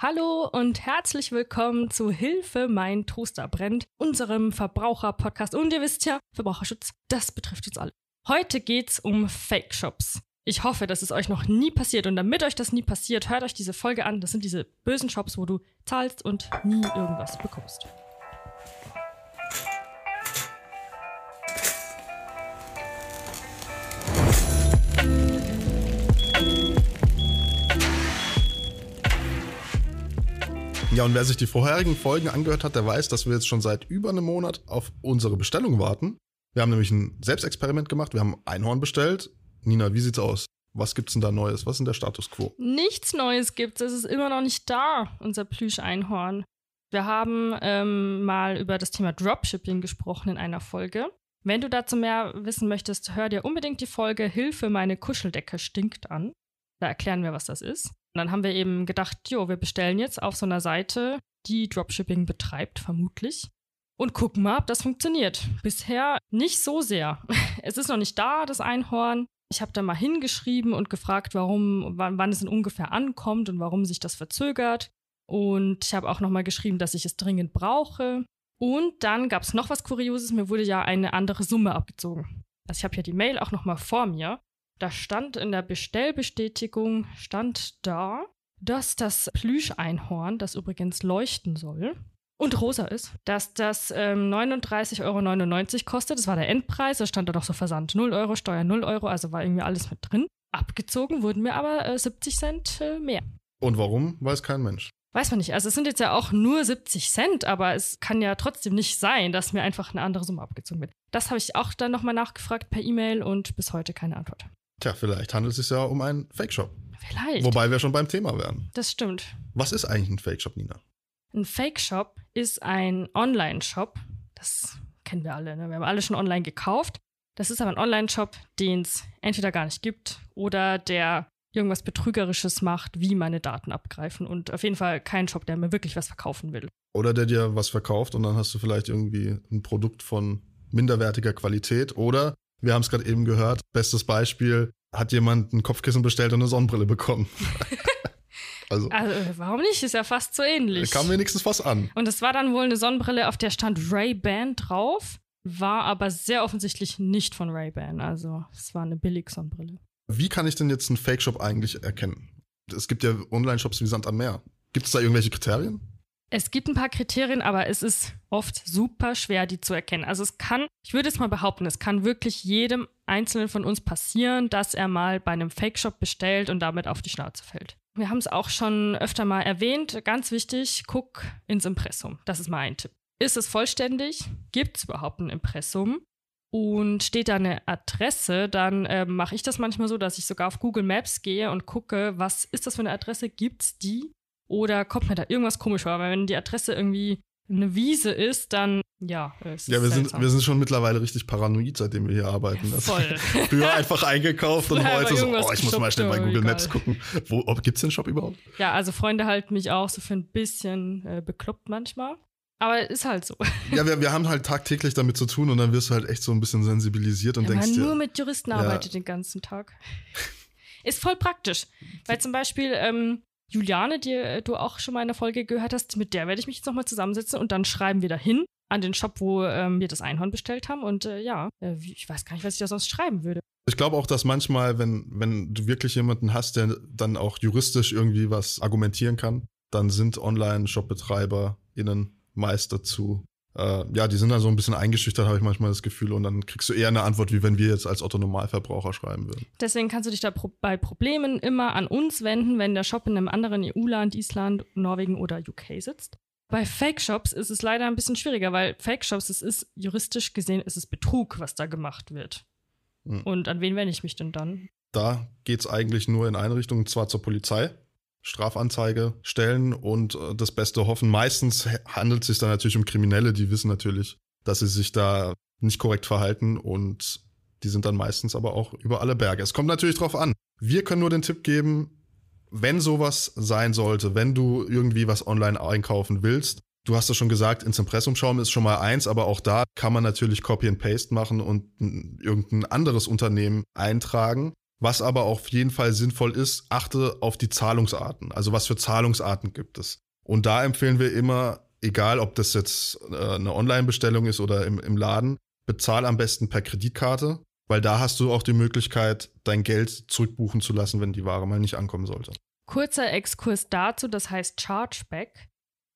Hallo und herzlich willkommen zu Hilfe, mein Toaster brennt, unserem Verbraucher-Podcast. Und ihr wisst ja, Verbraucherschutz, das betrifft uns alle. Heute geht's um Fake-Shops. Ich hoffe, dass es euch noch nie passiert und damit euch das nie passiert, hört euch diese Folge an. Das sind diese bösen Shops, wo du zahlst und nie irgendwas bekommst. Ja, und wer sich die vorherigen Folgen angehört hat, der weiß, dass wir jetzt schon seit über einem Monat auf unsere Bestellung warten. Wir haben nämlich ein Selbstexperiment gemacht. Wir haben Einhorn bestellt. Nina, wie sieht's aus? Was gibt's denn da Neues? Was ist denn der Status quo? Nichts Neues gibt's. Es ist immer noch nicht da, unser Plüsch-Einhorn. Wir haben ähm, mal über das Thema Dropshipping gesprochen in einer Folge. Wenn du dazu mehr wissen möchtest, hör dir unbedingt die Folge Hilfe, meine Kuscheldecke stinkt an. Da erklären wir, was das ist. Und dann haben wir eben gedacht, jo, wir bestellen jetzt auf so einer Seite, die Dropshipping betreibt, vermutlich. Und gucken mal, ob das funktioniert. Bisher nicht so sehr. Es ist noch nicht da, das Einhorn. Ich habe da mal hingeschrieben und gefragt, warum, wann, wann es denn ungefähr ankommt und warum sich das verzögert. Und ich habe auch nochmal geschrieben, dass ich es dringend brauche. Und dann gab es noch was Kurioses. Mir wurde ja eine andere Summe abgezogen. Also ich habe ja die Mail auch nochmal vor mir. Da stand in der Bestellbestätigung, stand da, dass das Plüscheinhorn, das übrigens leuchten soll und rosa ist, dass das ähm, 39,99 Euro kostet. Das war der Endpreis, da stand da noch so Versand 0 Euro, Steuer 0 Euro, also war irgendwie alles mit drin. Abgezogen wurden mir aber äh, 70 Cent äh, mehr. Und warum, weiß kein Mensch. Weiß man nicht. Also es sind jetzt ja auch nur 70 Cent, aber es kann ja trotzdem nicht sein, dass mir einfach eine andere Summe abgezogen wird. Das habe ich auch dann nochmal nachgefragt per E-Mail und bis heute keine Antwort. Tja, vielleicht handelt es sich ja um einen Fake-Shop. Vielleicht. Wobei wir schon beim Thema wären. Das stimmt. Was ist eigentlich ein Fake-Shop, Nina? Ein Fake-Shop ist ein Online-Shop. Das kennen wir alle. Ne? Wir haben alle schon online gekauft. Das ist aber ein Online-Shop, den es entweder gar nicht gibt oder der irgendwas Betrügerisches macht, wie meine Daten abgreifen. Und auf jeden Fall kein Shop, der mir wirklich was verkaufen will. Oder der dir was verkauft und dann hast du vielleicht irgendwie ein Produkt von minderwertiger Qualität. Oder, wir haben es gerade eben gehört, bestes Beispiel, hat jemand ein Kopfkissen bestellt und eine Sonnenbrille bekommen. also, also, warum nicht? Ist ja fast so ähnlich. Kam wenigstens was an. Und es war dann wohl eine Sonnenbrille, auf der stand Ray-Ban drauf, war aber sehr offensichtlich nicht von Ray-Ban. Also es war eine Billig-Sonnenbrille. Wie kann ich denn jetzt einen Fake-Shop eigentlich erkennen? Es gibt ja Online-Shops wie Sand am Meer. Gibt es da irgendwelche Kriterien? Es gibt ein paar Kriterien, aber es ist oft super schwer, die zu erkennen. Also es kann, ich würde jetzt mal behaupten, es kann wirklich jedem Einzelnen von uns passieren, dass er mal bei einem Fake-Shop bestellt und damit auf die Schnauze fällt. Wir haben es auch schon öfter mal erwähnt. Ganz wichtig, guck ins Impressum. Das ist mal ein Tipp. Ist es vollständig? Gibt es überhaupt ein Impressum? Und steht da eine Adresse, dann äh, mache ich das manchmal so, dass ich sogar auf Google Maps gehe und gucke, was ist das für eine Adresse? Gibt's die? Oder kommt mir da irgendwas komisch vor? Weil wenn die Adresse irgendwie eine Wiese ist, dann ja. Ist ja, wir sind, wir sind schon mittlerweile richtig paranoid, seitdem wir hier arbeiten. Ja, voll. Früher einfach eingekauft und heute so, oh, ich muss mal schnell bei Google Maps gucken. Wo, ob, gibt's den Shop überhaupt? Ja, also Freunde halten mich auch so für ein bisschen äh, bekloppt manchmal. Aber ist halt so. Ja, wir, wir haben halt tagtäglich damit zu tun und dann wirst du halt echt so ein bisschen sensibilisiert und ja, denkst man dir. nur mit Juristen ja. arbeitet den ganzen Tag. ist voll praktisch. Weil zum Beispiel, ähm, Juliane, die äh, du auch schon mal in der Folge gehört hast, mit der werde ich mich jetzt nochmal zusammensetzen und dann schreiben wir dahin an den Shop, wo ähm, wir das Einhorn bestellt haben. Und äh, ja, äh, ich weiß gar nicht, was ich da sonst schreiben würde. Ich glaube auch, dass manchmal, wenn, wenn du wirklich jemanden hast, der dann auch juristisch irgendwie was argumentieren kann, dann sind Online-Shop-BetreiberInnen meist dazu äh, ja, die sind dann so ein bisschen eingeschüchtert, habe ich manchmal das Gefühl. Und dann kriegst du eher eine Antwort, wie wenn wir jetzt als Otto-Normalverbraucher schreiben würden. Deswegen kannst du dich da pro bei Problemen immer an uns wenden, wenn der Shop in einem anderen EU-Land, Island, Norwegen oder UK sitzt. Bei Fake-Shops ist es leider ein bisschen schwieriger, weil Fake-Shops, es ist juristisch gesehen, es ist Betrug, was da gemacht wird. Hm. Und an wen wende ich mich denn dann? Da geht's eigentlich nur in eine Richtung, und zwar zur Polizei. Strafanzeige stellen und äh, das Beste hoffen. Meistens handelt es sich dann natürlich um Kriminelle, die wissen natürlich, dass sie sich da nicht korrekt verhalten und die sind dann meistens aber auch über alle Berge. Es kommt natürlich drauf an. Wir können nur den Tipp geben, wenn sowas sein sollte, wenn du irgendwie was online einkaufen willst, du hast es schon gesagt, ins Impressum schauen ist schon mal eins, aber auch da kann man natürlich Copy and Paste machen und irgendein anderes Unternehmen eintragen. Was aber auf jeden Fall sinnvoll ist, achte auf die Zahlungsarten. Also was für Zahlungsarten gibt es. Und da empfehlen wir immer, egal ob das jetzt äh, eine Online-Bestellung ist oder im, im Laden, bezahl am besten per Kreditkarte, weil da hast du auch die Möglichkeit, dein Geld zurückbuchen zu lassen, wenn die Ware mal nicht ankommen sollte. Kurzer Exkurs dazu, das heißt Chargeback.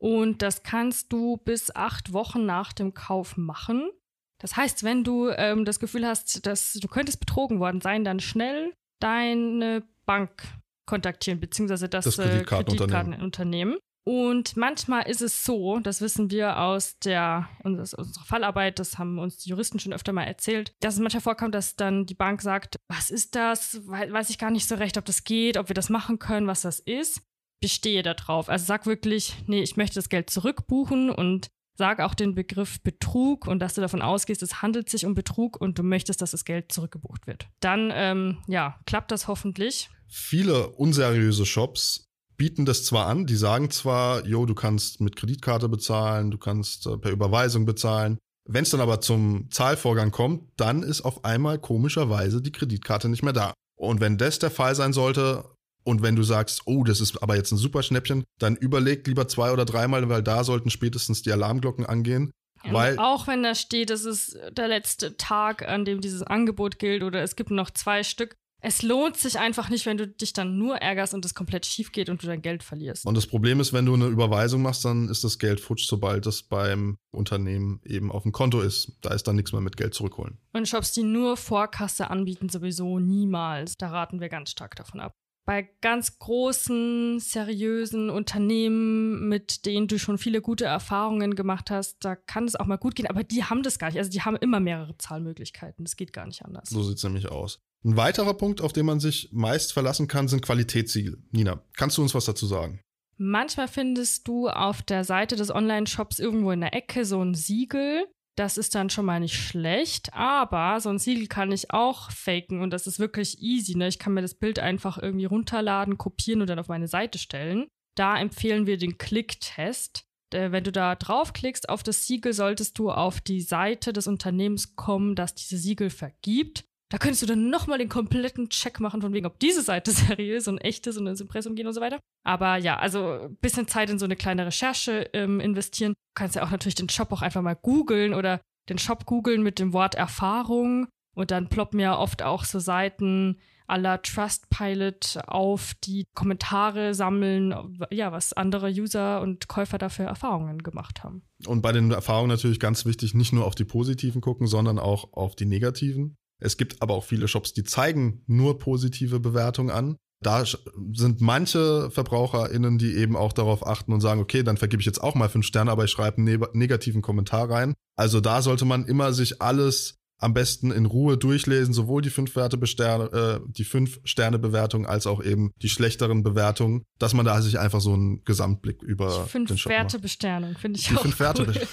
Und das kannst du bis acht Wochen nach dem Kauf machen. Das heißt, wenn du ähm, das Gefühl hast, dass du könntest betrogen worden sein, dann schnell deine Bank kontaktieren, beziehungsweise das, das äh, Kreditkartenunternehmen. Und manchmal ist es so, das wissen wir aus der unserer Fallarbeit, das haben uns die Juristen schon öfter mal erzählt, dass es manchmal vorkommt, dass dann die Bank sagt, was ist das? Weiß ich gar nicht so recht, ob das geht, ob wir das machen können, was das ist. Bestehe darauf. Also sag wirklich, nee, ich möchte das Geld zurückbuchen und sag auch den Begriff Betrug und dass du davon ausgehst, es handelt sich um Betrug und du möchtest, dass das Geld zurückgebucht wird. Dann, ähm, ja, klappt das hoffentlich. Viele unseriöse Shops bieten das zwar an, die sagen zwar, jo, du kannst mit Kreditkarte bezahlen, du kannst äh, per Überweisung bezahlen. Wenn es dann aber zum Zahlvorgang kommt, dann ist auf einmal komischerweise die Kreditkarte nicht mehr da. Und wenn das der Fall sein sollte, und wenn du sagst, oh, das ist aber jetzt ein super Schnäppchen, dann überleg lieber zwei oder dreimal, weil da sollten spätestens die Alarmglocken angehen. Ja, weil auch wenn da steht, es ist der letzte Tag, an dem dieses Angebot gilt oder es gibt noch zwei Stück, es lohnt sich einfach nicht, wenn du dich dann nur ärgerst und es komplett schief geht und du dein Geld verlierst. Und das Problem ist, wenn du eine Überweisung machst, dann ist das Geld futsch, sobald es beim Unternehmen eben auf dem Konto ist. Da ist dann nichts mehr mit Geld zurückholen. Und Shops, die nur Vorkasse anbieten, sowieso niemals. Da raten wir ganz stark davon ab. Bei ganz großen, seriösen Unternehmen, mit denen du schon viele gute Erfahrungen gemacht hast, da kann es auch mal gut gehen, aber die haben das gar nicht. Also die haben immer mehrere Zahlmöglichkeiten. Das geht gar nicht anders. So sieht es nämlich aus. Ein weiterer Punkt, auf den man sich meist verlassen kann, sind Qualitätssiegel. Nina, kannst du uns was dazu sagen? Manchmal findest du auf der Seite des Online-Shops irgendwo in der Ecke so ein Siegel. Das ist dann schon mal nicht schlecht, aber so ein Siegel kann ich auch faken und das ist wirklich easy. Ne? Ich kann mir das Bild einfach irgendwie runterladen, kopieren und dann auf meine Seite stellen. Da empfehlen wir den Klicktest. Äh, wenn du da draufklickst auf das Siegel, solltest du auf die Seite des Unternehmens kommen, das diese Siegel vergibt. Da könntest du dann nochmal den kompletten Check machen, von wegen, ob diese Seite seriös und echt ist und ins Impressum gehen und so weiter. Aber ja, also ein bisschen Zeit in so eine kleine Recherche ähm, investieren. Du kannst ja auch natürlich den Shop auch einfach mal googeln oder den Shop googeln mit dem Wort Erfahrung. Und dann ploppen ja oft auch so Seiten aller Trustpilot auf, die Kommentare sammeln, ja, was andere User und Käufer dafür Erfahrungen gemacht haben. Und bei den Erfahrungen natürlich ganz wichtig, nicht nur auf die positiven gucken, sondern auch auf die negativen. Es gibt aber auch viele Shops, die zeigen nur positive Bewertungen an. Da sind manche VerbraucherInnen, die eben auch darauf achten und sagen, okay, dann vergebe ich jetzt auch mal fünf Sterne, aber ich schreibe einen ne negativen Kommentar rein. Also da sollte man immer sich alles am besten in Ruhe durchlesen, sowohl die fünf Werte äh, die fünf Sterne Bewertung als auch eben die schlechteren Bewertungen, dass man da sich einfach so einen Gesamtblick über die fünf den Shop Werte Besternung finde ich die auch fünf cool. Werte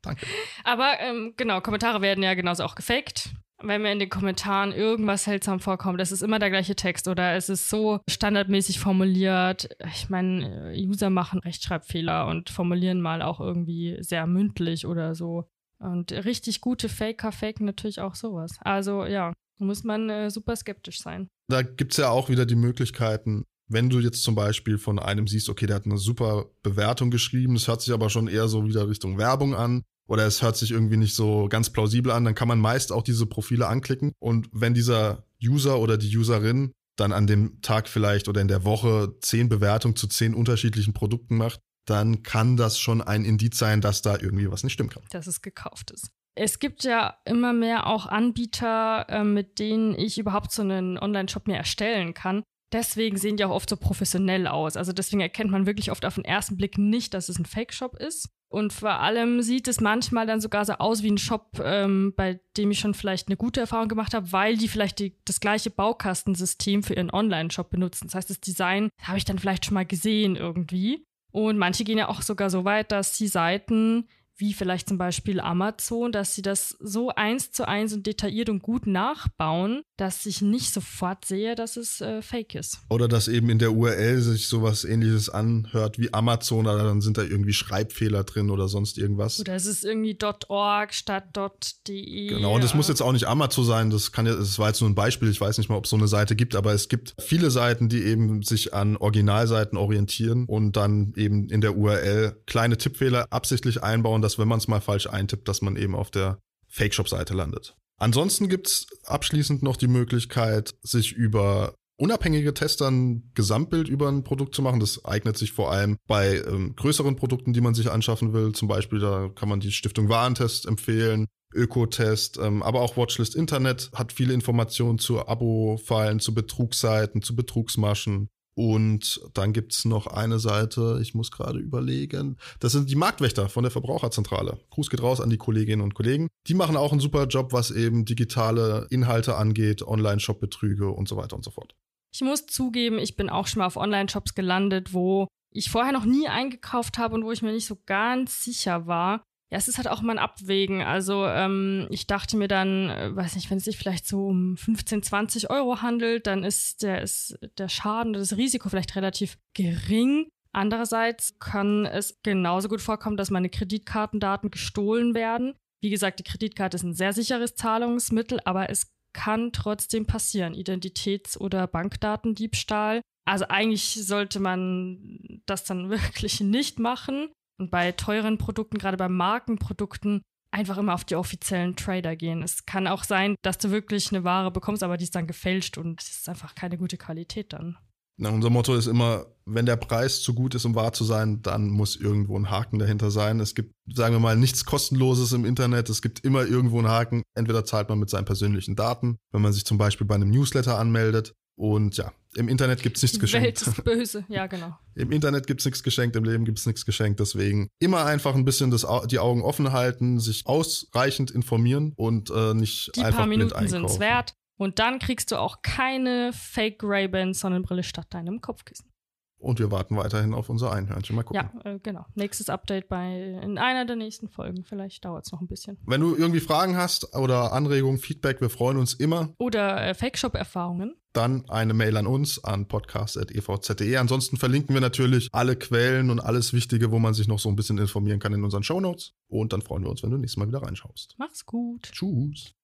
Danke. Aber ähm, genau, Kommentare werden ja genauso auch gefaked wenn mir in den Kommentaren irgendwas seltsam vorkommt, es ist immer der gleiche Text oder es ist so standardmäßig formuliert. Ich meine, User machen Rechtschreibfehler und formulieren mal auch irgendwie sehr mündlich oder so. Und richtig gute Faker faken natürlich auch sowas. Also ja, muss man äh, super skeptisch sein. Da gibt es ja auch wieder die Möglichkeiten, wenn du jetzt zum Beispiel von einem siehst, okay, der hat eine super Bewertung geschrieben, das hört sich aber schon eher so wieder Richtung Werbung an, oder es hört sich irgendwie nicht so ganz plausibel an, dann kann man meist auch diese Profile anklicken. Und wenn dieser User oder die Userin dann an dem Tag vielleicht oder in der Woche zehn Bewertungen zu zehn unterschiedlichen Produkten macht, dann kann das schon ein Indiz sein, dass da irgendwie was nicht stimmen kann. Dass es gekauft ist. Es gibt ja immer mehr auch Anbieter, äh, mit denen ich überhaupt so einen Online-Shop mir erstellen kann. Deswegen sehen die auch oft so professionell aus. Also deswegen erkennt man wirklich oft auf den ersten Blick nicht, dass es ein Fake-Shop ist. Und vor allem sieht es manchmal dann sogar so aus wie ein Shop, ähm, bei dem ich schon vielleicht eine gute Erfahrung gemacht habe, weil die vielleicht die, das gleiche Baukastensystem für ihren Online-Shop benutzen. Das heißt, das Design habe ich dann vielleicht schon mal gesehen irgendwie. Und manche gehen ja auch sogar so weit, dass sie Seiten wie vielleicht zum Beispiel Amazon, dass sie das so eins zu eins und detailliert und gut nachbauen, dass ich nicht sofort sehe, dass es äh, fake ist. Oder dass eben in der URL sich sowas ähnliches anhört wie Amazon, oder dann sind da irgendwie Schreibfehler drin oder sonst irgendwas. Oder es ist irgendwie .org statt .de. Genau, und es muss jetzt auch nicht Amazon sein, das kann ja, das war jetzt nur ein Beispiel, ich weiß nicht mal, ob es so eine Seite gibt, aber es gibt viele Seiten, die eben sich an Originalseiten orientieren und dann eben in der URL kleine Tippfehler absichtlich einbauen, dass wenn man es mal falsch eintippt, dass man eben auf der Fake-Shop-Seite landet. Ansonsten gibt's abschließend noch die Möglichkeit, sich über unabhängige Tester ein Gesamtbild über ein Produkt zu machen. Das eignet sich vor allem bei ähm, größeren Produkten, die man sich anschaffen will. Zum Beispiel, da kann man die Stiftung Warentest empfehlen, Ökotest, ähm, aber auch Watchlist Internet hat viele Informationen zu Abo-Fallen, zu Betrugsseiten, zu Betrugsmaschen. Und dann gibt's noch eine Seite, ich muss gerade überlegen. Das sind die Marktwächter von der Verbraucherzentrale. Gruß geht raus an die Kolleginnen und Kollegen. Die machen auch einen super Job, was eben digitale Inhalte angeht, Online-Shop-Betrüge und so weiter und so fort. Ich muss zugeben, ich bin auch schon mal auf Online-Shops gelandet, wo ich vorher noch nie eingekauft habe und wo ich mir nicht so ganz sicher war, ja, es ist halt auch mal ein Abwägen. Also ähm, ich dachte mir dann, äh, weiß nicht, wenn es sich vielleicht so um 15, 20 Euro handelt, dann ist der, ist der Schaden, das Risiko vielleicht relativ gering. Andererseits kann es genauso gut vorkommen, dass meine Kreditkartendaten gestohlen werden. Wie gesagt, die Kreditkarte ist ein sehr sicheres Zahlungsmittel, aber es kann trotzdem passieren. Identitäts- oder Bankdatendiebstahl. Also eigentlich sollte man das dann wirklich nicht machen. Und bei teuren Produkten, gerade bei Markenprodukten, einfach immer auf die offiziellen Trader gehen. Es kann auch sein, dass du wirklich eine Ware bekommst, aber die ist dann gefälscht und es ist einfach keine gute Qualität dann. Na, unser Motto ist immer, wenn der Preis zu gut ist, um wahr zu sein, dann muss irgendwo ein Haken dahinter sein. Es gibt, sagen wir mal, nichts kostenloses im Internet. Es gibt immer irgendwo einen Haken. Entweder zahlt man mit seinen persönlichen Daten, wenn man sich zum Beispiel bei einem Newsletter anmeldet, und ja, im Internet gibt es nichts geschenkt. Welt ist böse, ja, genau. Im Internet gibt es nichts geschenkt, im Leben gibt es nichts geschenkt. Deswegen immer einfach ein bisschen das, die Augen offen halten, sich ausreichend informieren und äh, nicht die einfach paar blind Minuten sind es wert. Und dann kriegst du auch keine Fake Ray-Ban Sonnenbrille statt deinem Kopfkissen. Und wir warten weiterhin auf unser Einhörnchen. Mal gucken. Ja, äh, genau. Nächstes Update bei in einer der nächsten Folgen. Vielleicht dauert es noch ein bisschen. Wenn du irgendwie Fragen hast oder Anregungen, Feedback, wir freuen uns immer. Oder äh, Fake-Shop-Erfahrungen. Dann eine Mail an uns an podcast.evz.de. Ansonsten verlinken wir natürlich alle Quellen und alles Wichtige, wo man sich noch so ein bisschen informieren kann in unseren Shownotes. Und dann freuen wir uns, wenn du nächstes Mal wieder reinschaust. Mach's gut. Tschüss.